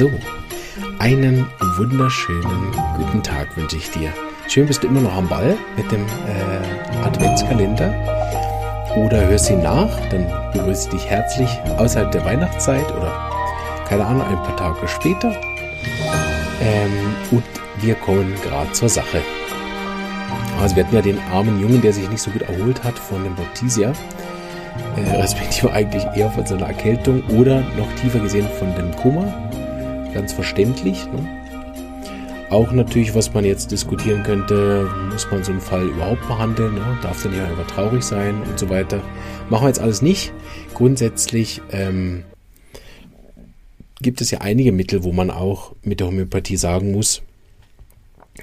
So, einen wunderschönen guten Tag wünsche ich dir. Schön bist du immer noch am Ball mit dem äh, Adventskalender oder hörst ihn nach, dann begrüße ich dich herzlich außerhalb der Weihnachtszeit oder keine Ahnung, ein paar Tage später. Ähm, und wir kommen gerade zur Sache. Also wir hatten ja den armen Jungen, der sich nicht so gut erholt hat von dem Baptisia, äh, respektive eigentlich eher von seiner Erkältung oder noch tiefer gesehen von dem Koma. Ganz verständlich. Ne? Auch natürlich, was man jetzt diskutieren könnte, muss man so einen Fall überhaupt behandeln, ne? darf der nicht einfach traurig sein und so weiter. Machen wir jetzt alles nicht. Grundsätzlich ähm, gibt es ja einige Mittel, wo man auch mit der Homöopathie sagen muss,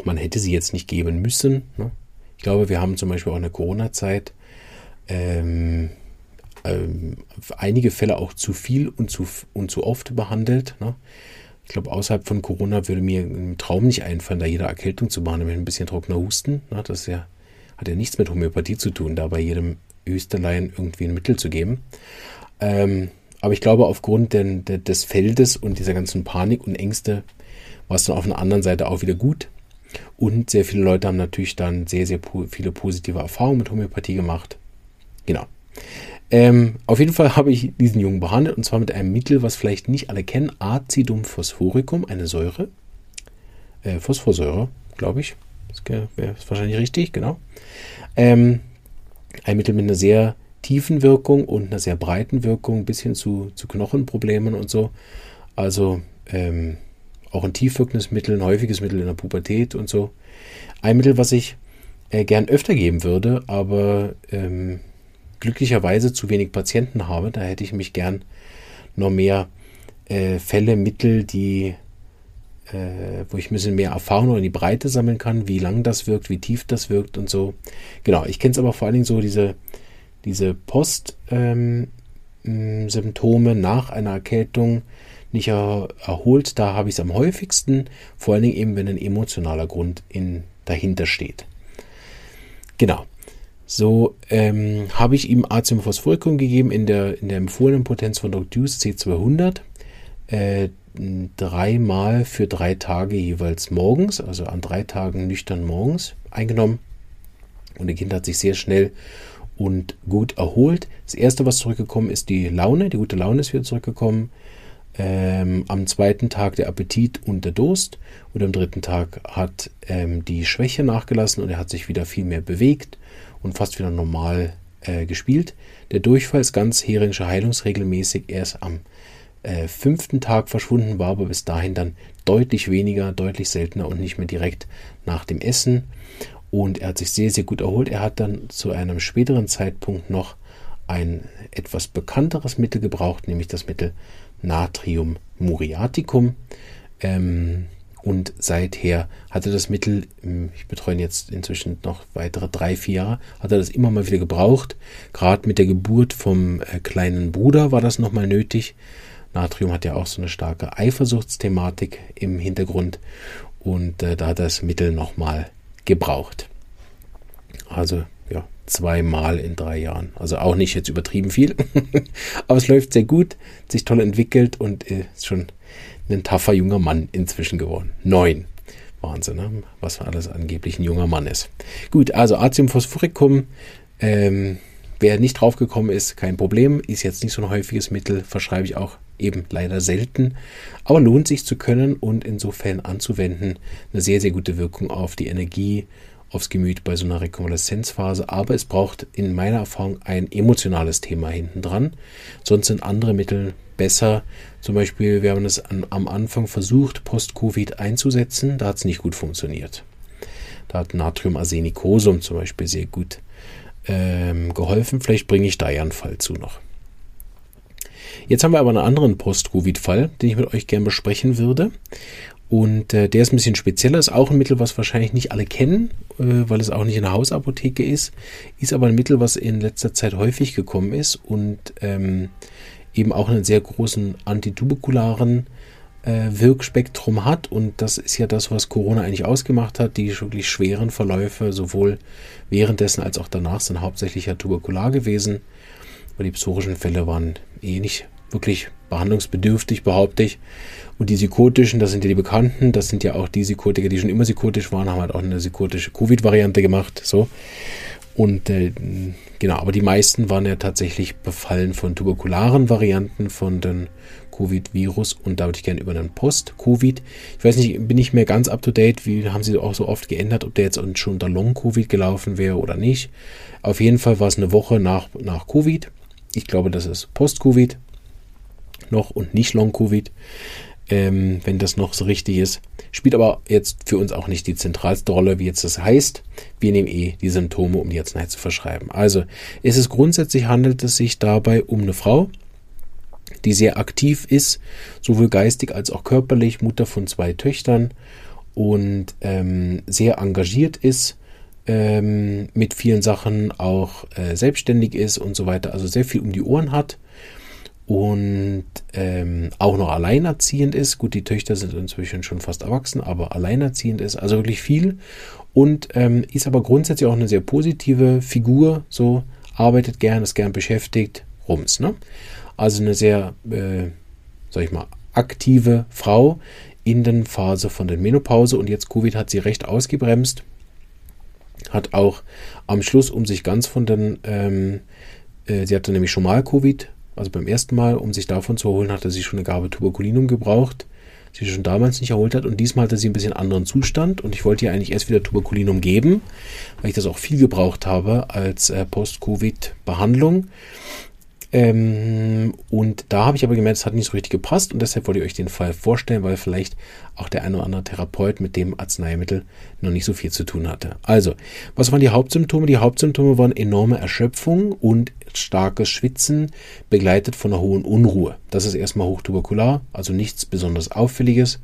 man hätte sie jetzt nicht geben müssen. Ne? Ich glaube, wir haben zum Beispiel auch in der Corona-Zeit ähm, ähm, einige Fälle auch zu viel und zu, und zu oft behandelt. Ne? Ich glaube, außerhalb von Corona würde mir im Traum nicht einfallen, da jede Erkältung zu machen, ein bisschen trockener Husten. Na, das ja, hat ja nichts mit Homöopathie zu tun, da bei jedem Österlein irgendwie ein Mittel zu geben. Ähm, aber ich glaube, aufgrund den, de, des Feldes und dieser ganzen Panik und Ängste war es dann auf der anderen Seite auch wieder gut. Und sehr viele Leute haben natürlich dann sehr, sehr po viele positive Erfahrungen mit Homöopathie gemacht. Genau. Ähm, auf jeden Fall habe ich diesen Jungen behandelt und zwar mit einem Mittel, was vielleicht nicht alle kennen, Acidum phosphoricum, eine Säure. Äh, Phosphorsäure, glaube ich. Das wäre wahrscheinlich richtig, genau. Ähm, ein Mittel mit einer sehr tiefen Wirkung und einer sehr breiten Wirkung bis hin zu, zu Knochenproblemen und so. Also ähm, auch ein tiefwirkendes Mittel, ein häufiges Mittel in der Pubertät und so. Ein Mittel, was ich äh, gern öfter geben würde, aber ähm, glücklicherweise zu wenig Patienten habe. Da hätte ich mich gern noch mehr äh, Fälle, Mittel, die, äh, wo ich ein bisschen mehr Erfahrung in die Breite sammeln kann, wie lang das wirkt, wie tief das wirkt und so. Genau, ich kenne es aber vor allen Dingen so, diese, diese Post-Symptome ähm, nach einer Erkältung nicht er, erholt. Da habe ich es am häufigsten, vor allen Dingen eben, wenn ein emotionaler Grund in, dahinter steht. Genau. So ähm, habe ich ihm Azium gegeben in der, in der empfohlenen Potenz von Dr. Deuce C200. Äh, dreimal für drei Tage jeweils morgens, also an drei Tagen nüchtern morgens eingenommen. Und der Kind hat sich sehr schnell und gut erholt. Das erste, was zurückgekommen ist, die Laune. Die gute Laune ist wieder zurückgekommen. Ähm, am zweiten Tag der Appetit und der Durst. Und am dritten Tag hat ähm, die Schwäche nachgelassen und er hat sich wieder viel mehr bewegt und fast wieder normal äh, gespielt. Der Durchfall ist ganz heringsche heilungsregelmäßig erst am äh, fünften Tag verschwunden, war aber bis dahin dann deutlich weniger, deutlich seltener und nicht mehr direkt nach dem Essen. Und er hat sich sehr, sehr gut erholt. Er hat dann zu einem späteren Zeitpunkt noch ein etwas bekannteres Mittel gebraucht, nämlich das Mittel Natrium muriaticum. Ähm, und seither hat er das Mittel, hm, ich betreue jetzt inzwischen noch weitere drei, vier Jahre, hat er das immer mal wieder gebraucht. Gerade mit der Geburt vom äh, kleinen Bruder war das nochmal nötig. Natrium hat ja auch so eine starke Eifersuchtsthematik im Hintergrund und äh, da hat das Mittel nochmal gebraucht. Also zweimal in drei Jahren. Also auch nicht jetzt übertrieben viel, aber es läuft sehr gut, sich toll entwickelt und ist schon ein taffer junger Mann inzwischen geworden. Neun. Wahnsinn, ne? was alles angeblich ein junger Mann ist. Gut, also Azium phosphoricum. Ähm, wer nicht draufgekommen ist, kein Problem. Ist jetzt nicht so ein häufiges Mittel, verschreibe ich auch eben leider selten. Aber lohnt sich zu können und insofern anzuwenden. Eine sehr, sehr gute Wirkung auf die Energie, aufs Gemüt bei so einer Rekonvaleszenzphase. Aber es braucht in meiner Erfahrung ein emotionales Thema hinten dran. Sonst sind andere Mittel besser. Zum Beispiel, wir haben es am Anfang versucht, Post-Covid einzusetzen. Da hat es nicht gut funktioniert. Da hat Natriumarsenicosum zum Beispiel sehr gut ähm, geholfen. Vielleicht bringe ich da ja einen Fall zu noch. Jetzt haben wir aber einen anderen Post-Covid-Fall, den ich mit euch gerne besprechen würde. Und äh, der ist ein bisschen spezieller, ist auch ein Mittel, was wahrscheinlich nicht alle kennen, äh, weil es auch nicht in der Hausapotheke ist, ist aber ein Mittel, was in letzter Zeit häufig gekommen ist und ähm, eben auch einen sehr großen antituberkularen äh, Wirkspektrum hat. Und das ist ja das, was Corona eigentlich ausgemacht hat. Die wirklich schweren Verläufe, sowohl währenddessen als auch danach, sind hauptsächlich ja tuberkular gewesen. Aber die psorischen Fälle waren eh nicht wirklich behandlungsbedürftig, behaupte ich. Und die psychotischen, das sind ja die bekannten, das sind ja auch die Psychotiker, die schon immer psychotisch waren, haben halt auch eine psychotische Covid-Variante gemacht. So. Und äh, genau, aber die meisten waren ja tatsächlich befallen von tuberkularen Varianten von den Covid-Virus und da würde ich gerne über einen Post-Covid. Ich weiß nicht, bin ich mehr ganz up to date, wie haben sie auch so oft geändert, ob der jetzt schon unter Long-Covid gelaufen wäre oder nicht. Auf jeden Fall war es eine Woche nach, nach Covid. Ich glaube, das ist Post-Covid noch und nicht Long-Covid ähm, wenn das noch so richtig ist. Spielt aber jetzt für uns auch nicht die zentralste Rolle, wie jetzt das heißt. Wir nehmen eh die Symptome, um die Arznei zu verschreiben. Also ist es grundsätzlich handelt es sich dabei um eine Frau, die sehr aktiv ist, sowohl geistig als auch körperlich, Mutter von zwei Töchtern und ähm, sehr engagiert ist, ähm, mit vielen Sachen auch äh, selbstständig ist und so weiter, also sehr viel um die Ohren hat und ähm, auch noch alleinerziehend ist. Gut, die Töchter sind inzwischen schon fast erwachsen, aber alleinerziehend ist, also wirklich viel und ähm, ist aber grundsätzlich auch eine sehr positive Figur, so arbeitet gern, ist gern beschäftigt, rums. Ne? Also eine sehr, äh, sag ich mal, aktive Frau in der Phase von der Menopause und jetzt Covid hat sie recht ausgebremst, hat auch am Schluss, um sich ganz von den, ähm, äh, sie hatte nämlich schon mal Covid also beim ersten Mal, um sich davon zu erholen, hatte sie schon eine Gabe Tuberkulinum gebraucht, die sie schon damals nicht erholt hat. Und diesmal hatte sie ein bisschen anderen Zustand. Und ich wollte ihr eigentlich erst wieder Tuberkulinum geben, weil ich das auch viel gebraucht habe als äh, Post-Covid-Behandlung. Ähm, und da habe ich aber gemerkt, es hat nicht so richtig gepasst und deshalb wollte ich euch den Fall vorstellen, weil vielleicht auch der eine oder andere Therapeut mit dem Arzneimittel noch nicht so viel zu tun hatte. Also, was waren die Hauptsymptome? Die Hauptsymptome waren enorme Erschöpfung und starkes Schwitzen, begleitet von einer hohen Unruhe. Das ist erstmal hochtuberkular, also nichts besonders Auffälliges.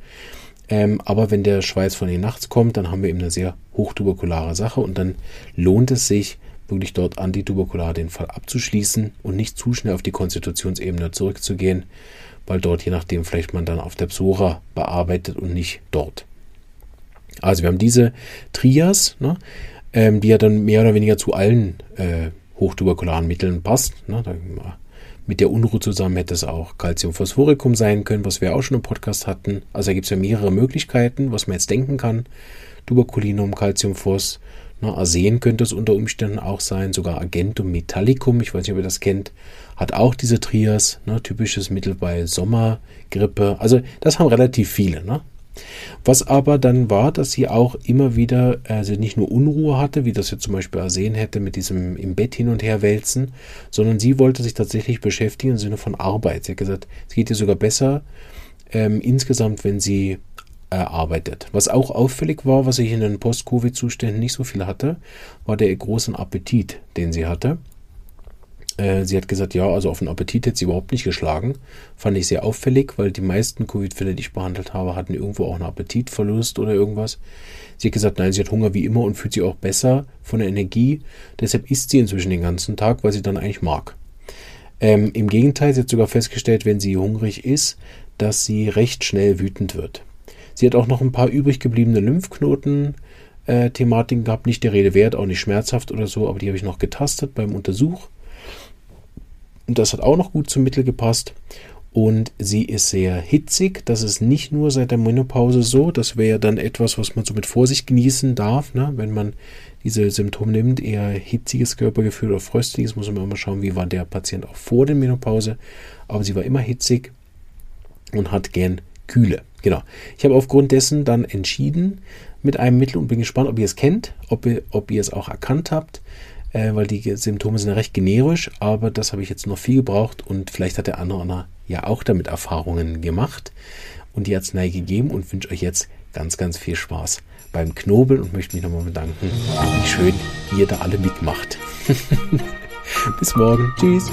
Ähm, aber wenn der Schweiß von den nachts kommt, dann haben wir eben eine sehr hochtuberkulare Sache und dann lohnt es sich, wirklich dort antituberkular den Fall abzuschließen und nicht zu schnell auf die Konstitutionsebene zurückzugehen, weil dort je nachdem vielleicht man dann auf der Psora bearbeitet und nicht dort. Also wir haben diese Trias, ne, ähm, die ja dann mehr oder weniger zu allen äh, hochtuberkularen Mitteln passt. Ne, da, mit der Unruhe zusammen hätte es auch Calciumphosphoricum sein können, was wir auch schon im Podcast hatten. Also da gibt es ja mehrere Möglichkeiten, was man jetzt denken kann. Tuberkulinum, Calciumphos, Ne, Arsen könnte es unter Umständen auch sein, sogar Agentum metallicum, ich weiß nicht, ob ihr das kennt, hat auch diese Trias, ne, typisches Mittel bei Sommergrippe. Also das haben relativ viele. Ne? Was aber dann war, dass sie auch immer wieder, also nicht nur Unruhe hatte, wie das jetzt zum Beispiel Arsen hätte mit diesem im Bett hin und her wälzen, sondern sie wollte sich tatsächlich beschäftigen im Sinne von Arbeit. Sie hat gesagt, es geht ihr sogar besser ähm, insgesamt, wenn sie erarbeitet. Was auch auffällig war, was ich in den Post-Covid-Zuständen nicht so viel hatte, war der große Appetit, den sie hatte. Äh, sie hat gesagt, ja, also auf den Appetit hätte sie überhaupt nicht geschlagen. Fand ich sehr auffällig, weil die meisten Covid-Fälle, die ich behandelt habe, hatten irgendwo auch einen Appetitverlust oder irgendwas. Sie hat gesagt, nein, sie hat Hunger wie immer und fühlt sich auch besser von der Energie. Deshalb isst sie inzwischen den ganzen Tag, weil sie dann eigentlich mag. Ähm, Im Gegenteil, sie hat sogar festgestellt, wenn sie hungrig ist, dass sie recht schnell wütend wird. Sie hat auch noch ein paar übrig gebliebene Lymphknoten. Äh, Thematiken gehabt, nicht der Rede wert, auch nicht schmerzhaft oder so, aber die habe ich noch getastet beim Untersuch. Und das hat auch noch gut zum Mittel gepasst. Und sie ist sehr hitzig. Das ist nicht nur seit der Menopause so. Das wäre dann etwas, was man so mit Vorsicht genießen darf, ne? wenn man diese Symptome nimmt. Eher hitziges Körpergefühl oder fröstliches, muss man immer schauen, wie war der Patient auch vor der Menopause. Aber sie war immer hitzig und hat gern Kühle. Genau. Ich habe aufgrund dessen dann entschieden mit einem Mittel und bin gespannt, ob ihr es kennt, ob ihr, ob ihr es auch erkannt habt, äh, weil die Symptome sind ja recht generisch, aber das habe ich jetzt noch viel gebraucht und vielleicht hat der andere, ja auch damit Erfahrungen gemacht und die Arznei gegeben und wünsche euch jetzt ganz, ganz viel Spaß beim Knobeln und möchte mich nochmal bedanken, wie schön ihr da alle mitmacht. Bis morgen. Tschüss.